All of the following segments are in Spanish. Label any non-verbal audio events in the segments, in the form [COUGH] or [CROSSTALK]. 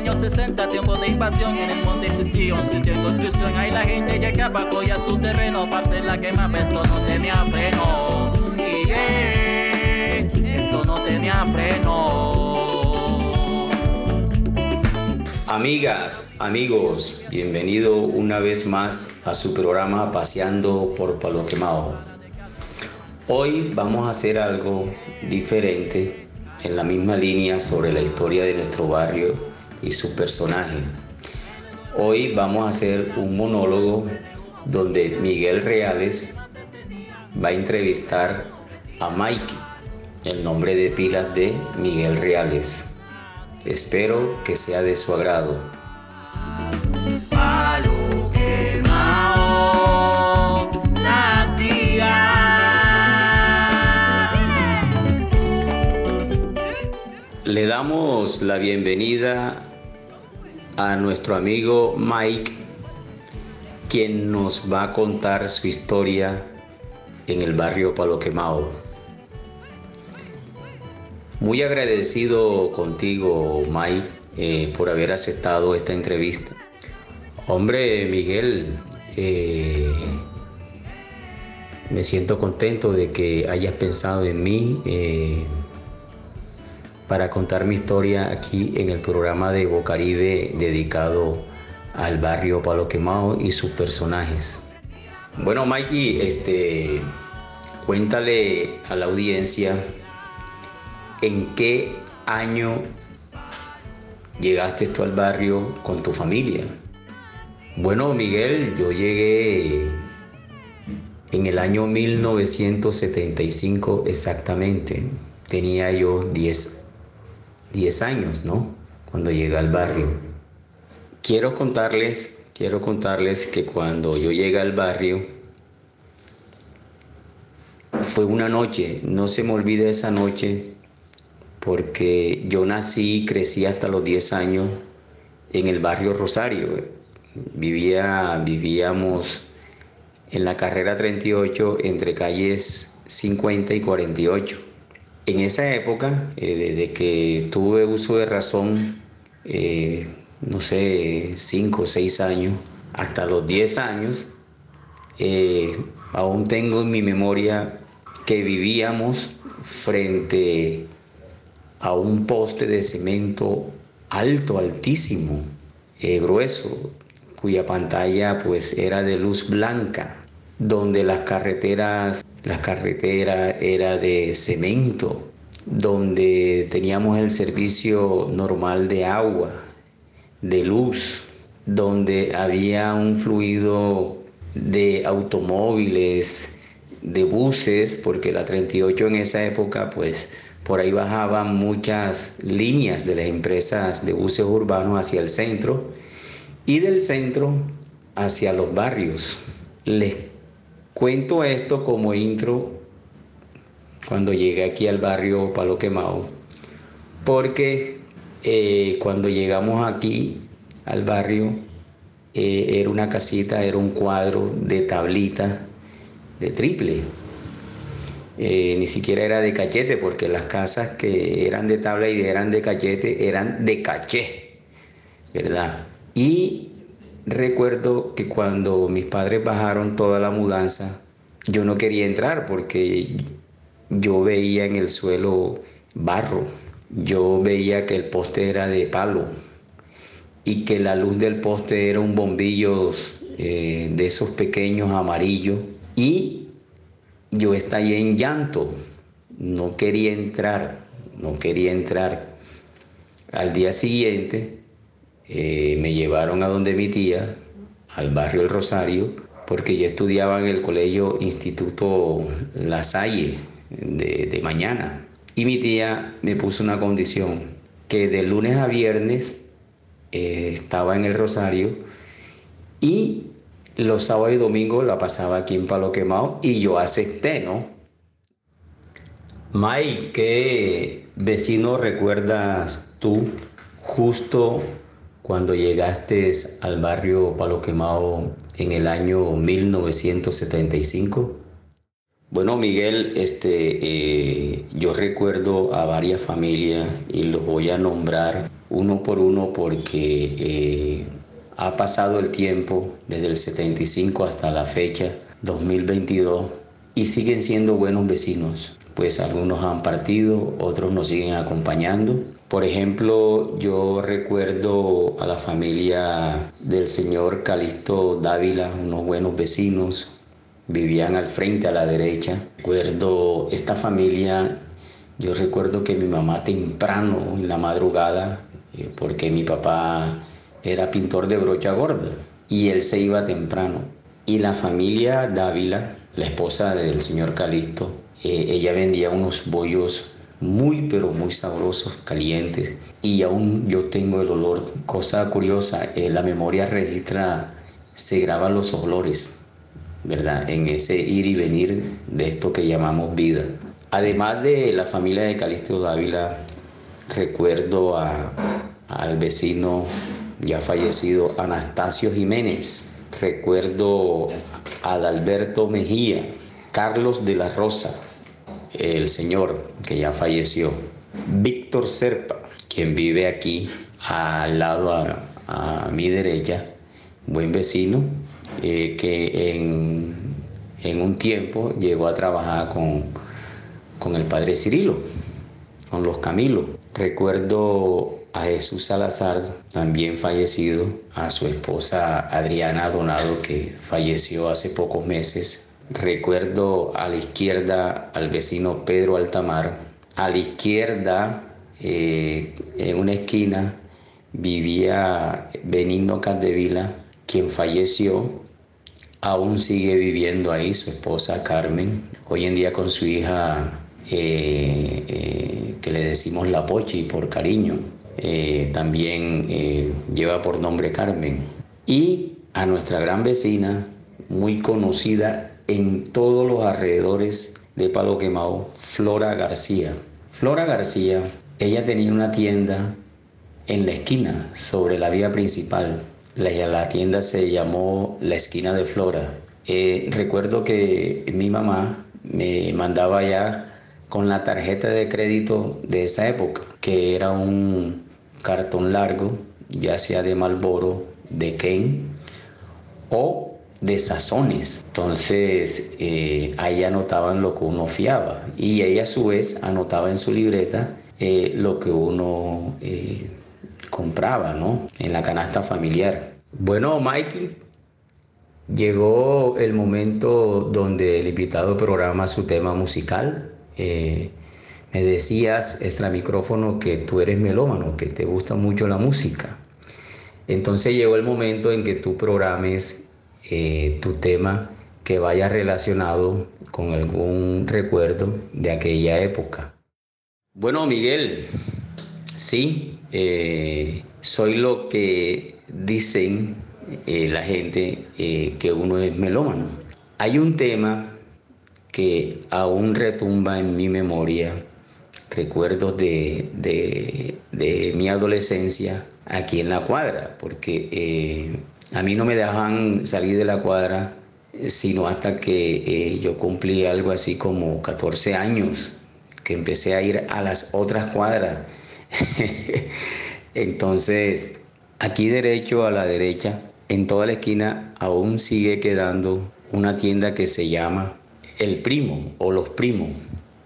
años 60, tiempo de invasión. En el monte existía un sitio en construcción. Ahí la gente llegaba, cogía su terreno para hacer la quema. Esto no tenía freno. Y esto no tenía freno. Amigas, amigos, bienvenido una vez más a su programa Paseando por Palo Quemado. Hoy vamos a hacer algo diferente en la misma línea sobre la historia de nuestro barrio y su personaje. Hoy vamos a hacer un monólogo donde Miguel Reales va a entrevistar a Mike, el nombre de pilas de Miguel Reales. Espero que sea de su agrado. Le damos la bienvenida a nuestro amigo Mike, quien nos va a contar su historia en el barrio Palo Quemado. Muy agradecido contigo, Mike, eh, por haber aceptado esta entrevista. Hombre, Miguel, eh, me siento contento de que hayas pensado en mí. Eh, para contar mi historia aquí en el programa de Bocaribe dedicado al barrio Palo Quemado y sus personajes. Bueno, Mikey, este, cuéntale a la audiencia en qué año llegaste tú al barrio con tu familia. Bueno, Miguel, yo llegué en el año 1975 exactamente. Tenía yo 10 10 años, ¿no? Cuando llegué al barrio. Quiero contarles, quiero contarles que cuando yo llegué al barrio, fue una noche, no se me olvide esa noche, porque yo nací y crecí hasta los 10 años en el barrio Rosario. Vivía, vivíamos en la carrera 38 entre calles 50 y 48. En esa época, eh, desde que tuve uso de razón, eh, no sé, 5 o 6 años, hasta los 10 años, eh, aún tengo en mi memoria que vivíamos frente a un poste de cemento alto, altísimo, grueso, cuya pantalla pues era de luz blanca, donde las carreteras la carretera era de cemento, donde teníamos el servicio normal de agua, de luz, donde había un fluido de automóviles, de buses, porque la 38 en esa época, pues por ahí bajaban muchas líneas de las empresas de buses urbanos hacia el centro y del centro hacia los barrios. Cuento esto como intro cuando llegué aquí al barrio Palo Quemado, porque eh, cuando llegamos aquí al barrio eh, era una casita, era un cuadro de tablita de triple. Eh, ni siquiera era de cachete, porque las casas que eran de tabla y eran de cachete eran de caché, ¿verdad? Y Recuerdo que cuando mis padres bajaron toda la mudanza, yo no quería entrar porque yo veía en el suelo barro, yo veía que el poste era de palo y que la luz del poste era un bombillo eh, de esos pequeños amarillos. Y yo estallé en llanto, no quería entrar, no quería entrar. Al día siguiente eh, me llevaron a donde mi tía, al barrio El Rosario, porque yo estudiaba en el colegio Instituto La Salle de, mañana. Y mi tía me puso una condición, que de lunes a viernes eh, estaba en el Rosario y los sábados y domingos la pasaba aquí en Palo Quemado y yo acepté, ¿no? May, ¿qué vecino recuerdas tú justo cuando llegaste al barrio Palo Quemado en el año 1975? Bueno, Miguel, este, eh, yo recuerdo a varias familias y los voy a nombrar uno por uno porque eh, ha pasado el tiempo desde el 75 hasta la fecha 2022 y siguen siendo buenos vecinos. Pues algunos han partido, otros nos siguen acompañando. Por ejemplo, yo recuerdo a la familia del señor Calixto Dávila, unos buenos vecinos, vivían al frente, a la derecha. Recuerdo esta familia, yo recuerdo que mi mamá temprano, en la madrugada, eh, porque mi papá era pintor de brocha gorda y él se iba temprano. Y la familia Dávila, la esposa del señor Calixto, eh, ella vendía unos bollos muy pero muy sabrosos, calientes y aún yo tengo el olor, cosa curiosa, eh, la memoria registra, se graban los olores ¿verdad? En ese ir y venir de esto que llamamos vida. Además de la familia de Calixto Dávila, recuerdo al vecino ya fallecido Anastasio Jiménez, recuerdo a Adalberto Mejía, Carlos de la Rosa, el señor que ya falleció, Víctor Serpa, quien vive aquí al lado a, a mi derecha, buen vecino, eh, que en, un tiempo llegó a trabajar con, con el padre Cirilo, con los Camilos. Recuerdo a Jesús Salazar, también fallecido, a su esposa Adriana Donado, que falleció hace pocos meses. Recuerdo a la izquierda al vecino Pedro Altamar. A la izquierda, eh, en una esquina, vivía Benigno Caldevila, quien falleció, aún sigue viviendo ahí, su esposa Carmen, hoy en día con su hija eh, eh, que le decimos La Pochi por cariño, también lleva por nombre Carmen. Y a nuestra gran vecina, muy conocida en todos los alrededores de Palo Quemado, Flora García. Flora García, ella tenía una tienda en la esquina, sobre la vía principal, la, tienda se llamó La Esquina de Flora. Eh, recuerdo que mi mamá me mandaba ya con la tarjeta de crédito de esa época, que era un cartón largo, ya sea de Malboro, de Ken o de sazones. Entonces eh, ahí anotaban lo que uno fiaba y ella a su vez anotaba en su libreta eh, lo que uno compraba, ¿no? En la canasta familiar. Bueno, Mikey, llegó el momento donde el invitado programa su tema musical. Eh, me decías, extra micrófono, que tú eres melómano, que te gusta mucho la música. Entonces llegó el momento en que tú programes eh, tu tema que vaya relacionado con algún recuerdo de aquella época. Bueno, Miguel, sí, eh, soy lo que dicen eh, la gente que uno es melómano. Hay un tema que aún retumba en mi memoria, recuerdos de, de, mi adolescencia aquí en la cuadra, porque a mí no me dejaban salir de la cuadra sino hasta que yo cumplí algo así como 14 años, que empecé a ir a las otras cuadras [LAUGHS] Entonces, aquí derecho a la derecha, en toda la esquina aún sigue quedando una tienda que se llama El Primo o Los Primos.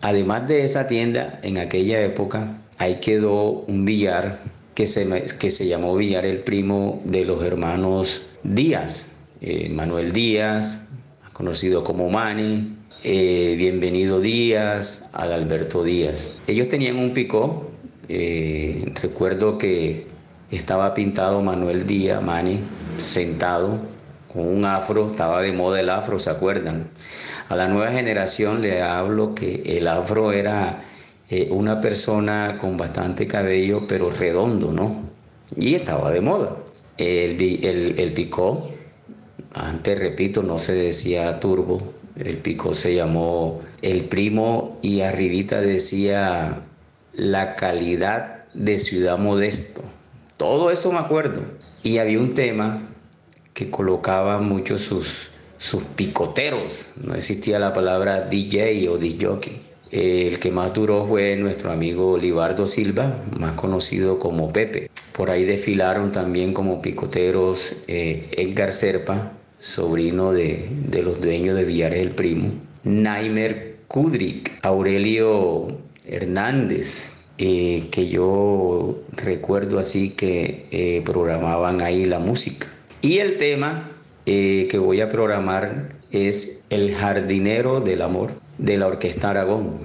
Además de esa tienda, en aquella época, ahí quedó un billar que se, que se llamó Billar El Primo de los hermanos Díaz. Eh, Manuel Díaz, conocido como Mani, eh, Bienvenido Díaz, Adalberto Díaz. Ellos tenían un picó eh, recuerdo que estaba pintado Manuel Díaz Mani sentado con un afro, estaba de moda el afro, ¿se acuerdan? A la nueva generación le hablo que el afro era eh, una persona con bastante cabello, pero redondo, ¿no? Y estaba de moda. El, el, el picó, antes repito, no se decía turbo, el picó se llamó el primo y arribita decía la calidad de Ciudad Modesto. Todo eso me acuerdo. Y había un tema que colocaba mucho sus sus picoteros. No existía la palabra DJ o DJ. El que más duró fue nuestro amigo Libardo Silva, más conocido como Pepe. Por ahí desfilaron también como picoteros eh, Edgar Serpa, sobrino de, los dueños de Villares el Primo, Naimer Kudrik, Aurelio Hernández, eh, que yo recuerdo así que eh, programaban ahí la música. Y el tema que voy a programar es El jardinero del amor de la Orquesta Aragón.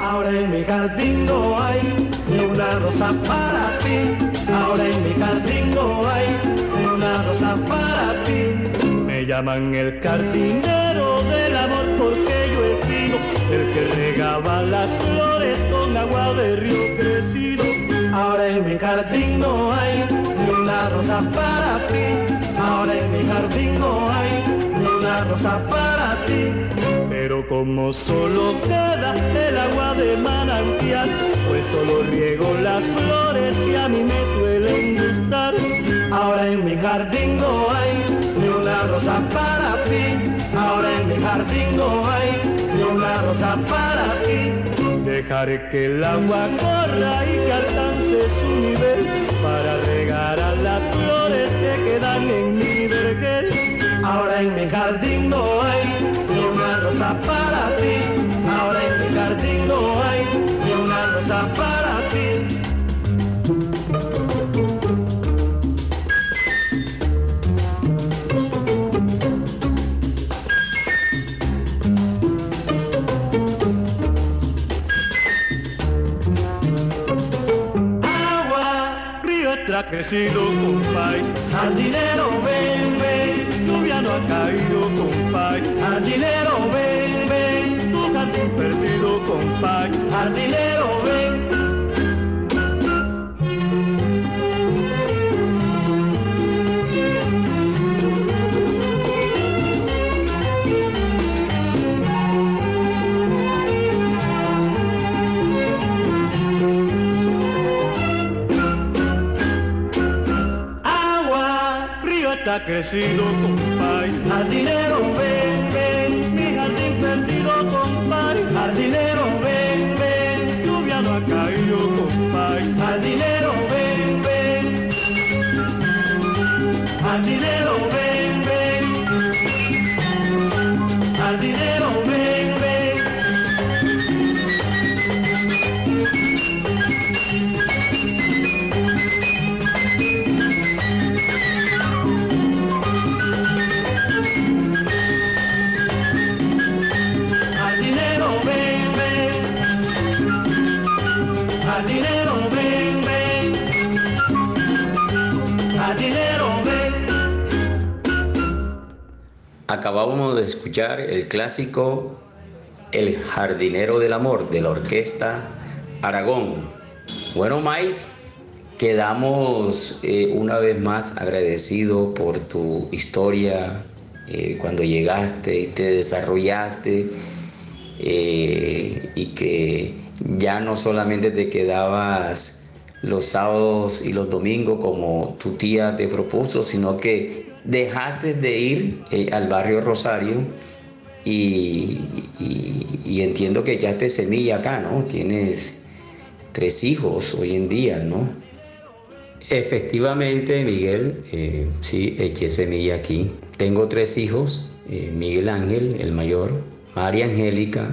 Ahora en mi jardín no hay ni una rosa para ti. Ahora en mi jardín no hay llaman el jardinero del amor porque yo he sido el que regaba las flores con agua de río crecido. Ahora en mi jardín no hay ni una rosa para ti. Ahora en mi jardín no hay ni una rosa para ti. Pero como solo queda el agua de manantial, pues solo riego las flores que a mí me suelen gustar. Ahora en mi jardín no hay una rosa para ti. Ahora en mi jardín no hay ni una rosa para ti. Dejaré que el agua corra y que alcance su nivel para regar a las flores que quedan en mi vergel. Ahora en mi jardín no hay ni una rosa para ti. Ahora en mi jardín no hay ni una rosa para ti. Crecido, compay. Jardinero, ven, ven, lluvia no ha caído, compay. Jardinero, ven, ven, tu jardín perdido, compay. Jardinero, ven. Crecido, compay. Jardinero, ven, ven, mi jardín perdido, compay. Jardinero, ven, ven, lluvia no ha caído, compay. Jardinero, ven, ven. Acabamos de escuchar el clásico El jardinero del amor de la orquesta Aragón. Bueno, Mike, quedamos eh, una vez más agradecidos por tu historia, eh, cuando llegaste y te desarrollaste eh, y que ya no solamente te quedabas los sábados y los domingos como tu tía te propuso, sino que dejaste de ir eh, al barrio Rosario y, entiendo que ya te semilla acá, ¿no? Tienes tres hijos hoy en día, ¿no? Efectivamente, Miguel, eh, sí, eché semilla aquí. Tengo tres hijos, eh, Miguel Ángel, el mayor, María Angélica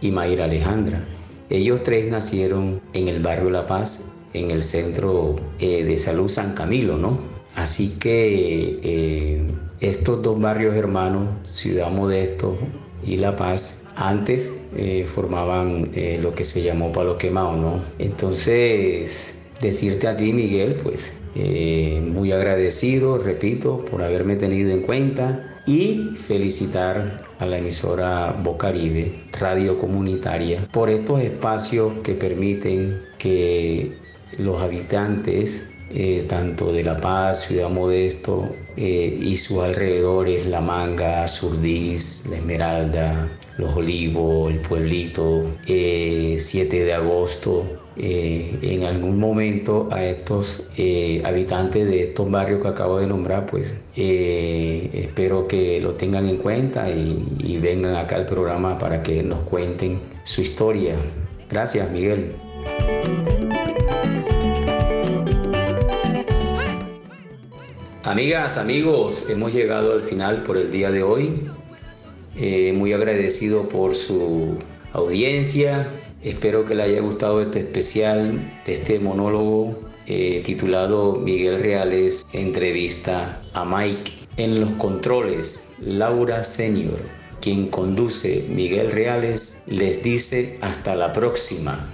y Mayra Alejandra. Ellos tres nacieron en el barrio La Paz, en el centro de salud San Camilo, ¿no? Así que eh, estos dos barrios hermanos, Ciudad Modesto y La Paz, antes eh, formaban eh, lo que se llamó Palo Quemado, ¿no? Entonces, decirte a ti, Miguel, pues muy agradecido, repito, por haberme tenido en cuenta y felicitar a la emisora Bocaribe, radio comunitaria, por estos espacios que permiten que los habitantes eh, tanto de La Paz, Ciudad Modesto eh, y sus alrededores, La Manga, Surdís, La Esmeralda, Los Olivos, El Pueblito, 7 de agosto, en algún momento a estos habitantes de estos barrios que acabo de nombrar, pues espero que lo tengan en cuenta y, y vengan acá al programa para que nos cuenten su historia. Gracias, Miguel. Amigas, amigos, hemos llegado al final por el día de hoy. Eh, muy agradecido por su audiencia. Espero que le haya gustado este especial de este monólogo eh, titulado Miguel Reales entrevista a Mike. En los controles, Laura Senior, quien conduce Miguel Reales, les dice hasta la próxima.